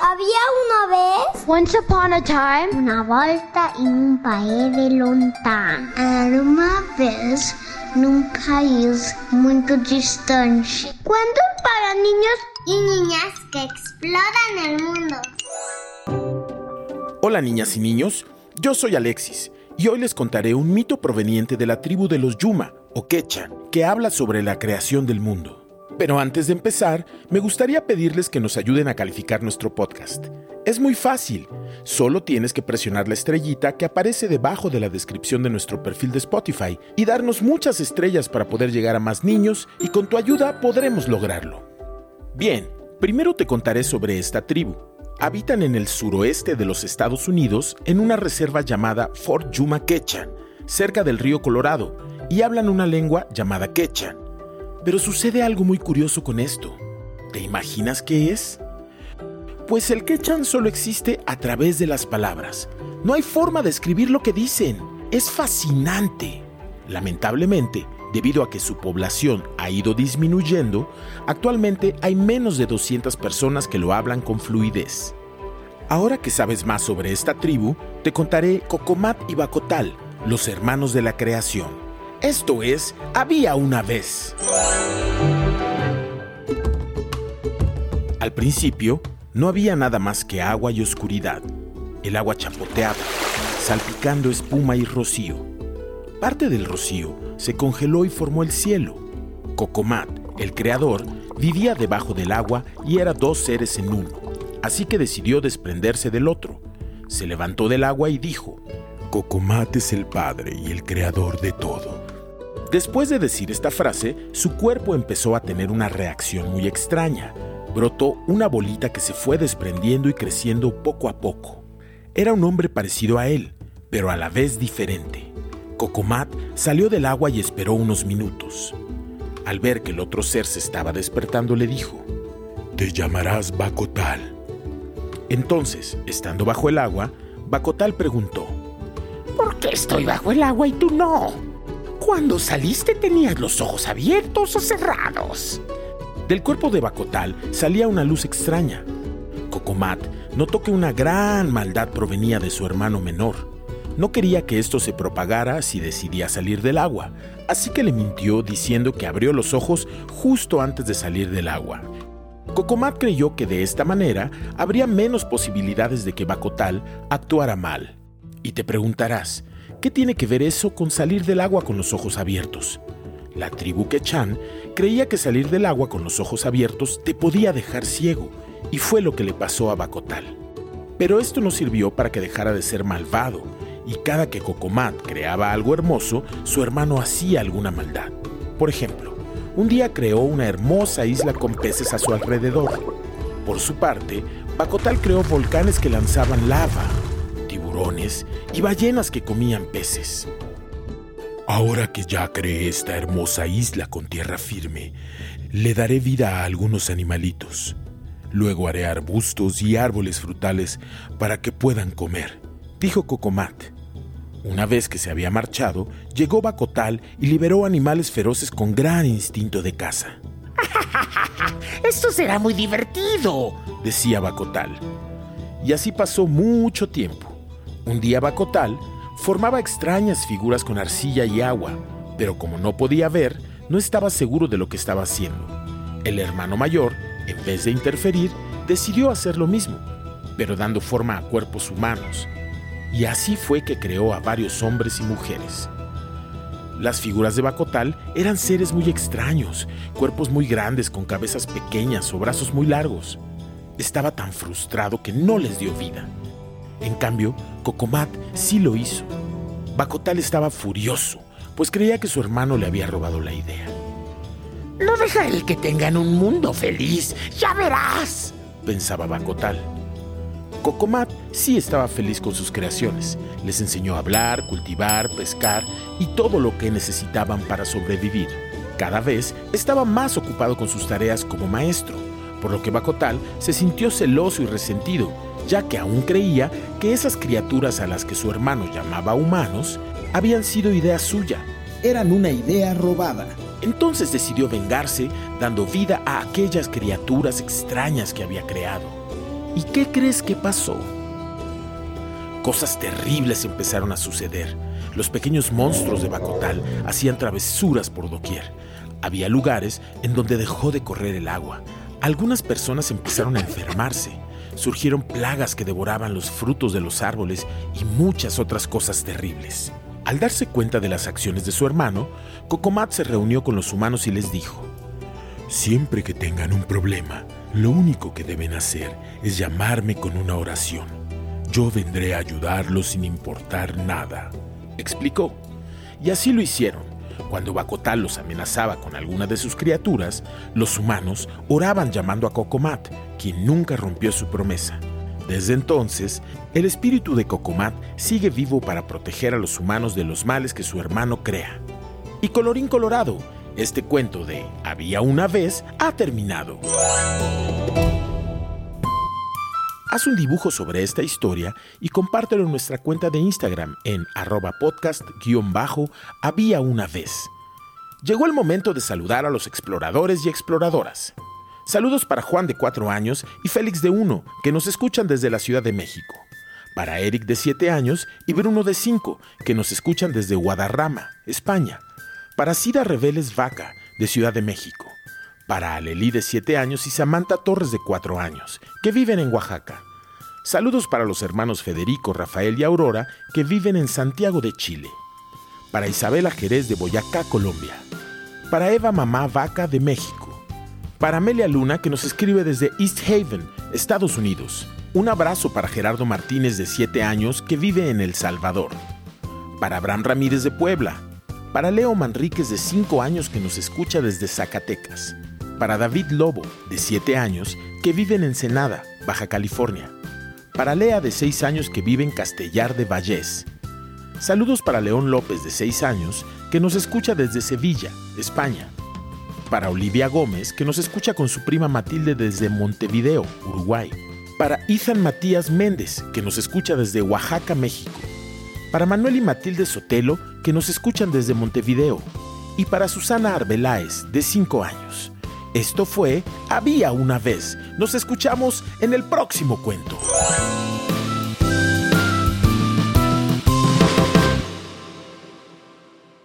Había una vez. Once upon a time. Una volta en un país de lontano. Era una vez num país muito distante. Cuentos para niños y niñas que exploran el mundo. Hola niñas y niños, yo soy Alexis y hoy les contaré un mito proveniente de la tribu de los Yuma o Quecha que habla sobre la creación del mundo. Pero antes de empezar, me gustaría pedirles que nos ayuden a calificar nuestro podcast. Es muy fácil, solo tienes que presionar la estrellita que aparece debajo de la descripción de nuestro perfil de Spotify y darnos muchas estrellas para poder llegar a más niños y con tu ayuda podremos lograrlo. Bien, primero te contaré sobre esta tribu. Habitan en el suroeste de los Estados Unidos en una reserva llamada Fort Yuma Quechan, cerca del río Colorado, y hablan una lengua llamada Quechan. Pero sucede algo muy curioso con esto. ¿Te imaginas qué es? Pues el quechan solo existe a través de las palabras. No hay forma de escribir lo que dicen. Es fascinante. Lamentablemente, debido a que su población ha ido disminuyendo, actualmente hay menos de 200 personas que lo hablan con fluidez. Ahora que sabes más sobre esta tribu, te contaré Cocomat y Bacotal, los hermanos de la creación. Esto es, había una vez. Al principio, no había nada más que agua y oscuridad. El agua chapoteaba, salpicando espuma y rocío. Parte del rocío se congeló y formó el cielo. Cocomat, el creador, vivía debajo del agua y era dos seres en uno, así que decidió desprenderse del otro. Se levantó del agua y dijo, Cocomat es el padre y el creador de todo. Después de decir esta frase, su cuerpo empezó a tener una reacción muy extraña. Brotó una bolita que se fue desprendiendo y creciendo poco a poco. Era un hombre parecido a él, pero a la vez diferente. Cocomat salió del agua y esperó unos minutos. Al ver que el otro ser se estaba despertando, le dijo, Te llamarás Bacotal. Entonces, estando bajo el agua, Bacotal preguntó, ¿Por qué estoy bajo el agua y tú no? Cuando saliste tenías los ojos abiertos o cerrados. Del cuerpo de Bacotal salía una luz extraña. Cocomat notó que una gran maldad provenía de su hermano menor. No quería que esto se propagara si decidía salir del agua, así que le mintió diciendo que abrió los ojos justo antes de salir del agua. Cocomat creyó que de esta manera habría menos posibilidades de que Bacotal actuara mal. Y te preguntarás, ¿Qué tiene que ver eso con salir del agua con los ojos abiertos? La tribu Quechan creía que salir del agua con los ojos abiertos te podía dejar ciego, y fue lo que le pasó a Bacotal. Pero esto no sirvió para que dejara de ser malvado, y cada que Cocomat creaba algo hermoso, su hermano hacía alguna maldad. Por ejemplo, un día creó una hermosa isla con peces a su alrededor. Por su parte, Bacotal creó volcanes que lanzaban lava, y ballenas que comían peces. Ahora que ya creé esta hermosa isla con tierra firme, le daré vida a algunos animalitos. Luego haré arbustos y árboles frutales para que puedan comer, dijo Cocomat. Una vez que se había marchado, llegó Bacotal y liberó animales feroces con gran instinto de caza. Esto será muy divertido, decía Bacotal. Y así pasó mucho tiempo. Un día Bacotal formaba extrañas figuras con arcilla y agua, pero como no podía ver, no estaba seguro de lo que estaba haciendo. El hermano mayor, en vez de interferir, decidió hacer lo mismo, pero dando forma a cuerpos humanos. Y así fue que creó a varios hombres y mujeres. Las figuras de Bacotal eran seres muy extraños, cuerpos muy grandes con cabezas pequeñas o brazos muy largos. Estaba tan frustrado que no les dio vida. En cambio, Cocomat sí lo hizo. Bacotal estaba furioso, pues creía que su hermano le había robado la idea. No dejaré que tengan un mundo feliz, ya verás, pensaba Bacotal. Cocomat sí estaba feliz con sus creaciones. Les enseñó a hablar, cultivar, pescar y todo lo que necesitaban para sobrevivir. Cada vez estaba más ocupado con sus tareas como maestro, por lo que Bacotal se sintió celoso y resentido ya que aún creía que esas criaturas a las que su hermano llamaba humanos habían sido idea suya, eran una idea robada. Entonces decidió vengarse dando vida a aquellas criaturas extrañas que había creado. ¿Y qué crees que pasó? Cosas terribles empezaron a suceder. Los pequeños monstruos de Bacotal hacían travesuras por doquier. Había lugares en donde dejó de correr el agua. Algunas personas empezaron a enfermarse. Surgieron plagas que devoraban los frutos de los árboles y muchas otras cosas terribles. Al darse cuenta de las acciones de su hermano, Cocomat se reunió con los humanos y les dijo, Siempre que tengan un problema, lo único que deben hacer es llamarme con una oración. Yo vendré a ayudarlos sin importar nada. Explicó. Y así lo hicieron. Cuando Bacotal los amenazaba con alguna de sus criaturas, los humanos oraban llamando a Cocomat, quien nunca rompió su promesa. Desde entonces, el espíritu de Cocomat sigue vivo para proteger a los humanos de los males que su hermano crea. Y colorín colorado, este cuento de Había una vez ha terminado. Haz un dibujo sobre esta historia y compártelo en nuestra cuenta de Instagram en arroba podcast-había una vez. Llegó el momento de saludar a los exploradores y exploradoras. Saludos para Juan de 4 años y Félix de 1, que nos escuchan desde la Ciudad de México. Para Eric de 7 años y Bruno de 5, que nos escuchan desde Guadarrama, España. Para Sida Reveles Vaca, de Ciudad de México para Alelí de 7 años y Samantha Torres de 4 años, que viven en Oaxaca. Saludos para los hermanos Federico, Rafael y Aurora, que viven en Santiago de Chile. Para Isabela Jerez de Boyacá, Colombia. Para Eva Mamá Vaca de México. Para Amelia Luna, que nos escribe desde East Haven, Estados Unidos. Un abrazo para Gerardo Martínez de 7 años, que vive en El Salvador. Para Abraham Ramírez de Puebla. Para Leo Manríquez de 5 años, que nos escucha desde Zacatecas para David Lobo, de 7 años, que vive en Ensenada, Baja California. Para Lea, de 6 años, que vive en Castellar de Vallés. Saludos para León López, de 6 años, que nos escucha desde Sevilla, España. Para Olivia Gómez, que nos escucha con su prima Matilde desde Montevideo, Uruguay. Para Ethan Matías Méndez, que nos escucha desde Oaxaca, México. Para Manuel y Matilde Sotelo, que nos escuchan desde Montevideo. Y para Susana Arbeláez, de 5 años. Esto fue Había una vez. Nos escuchamos en el próximo cuento.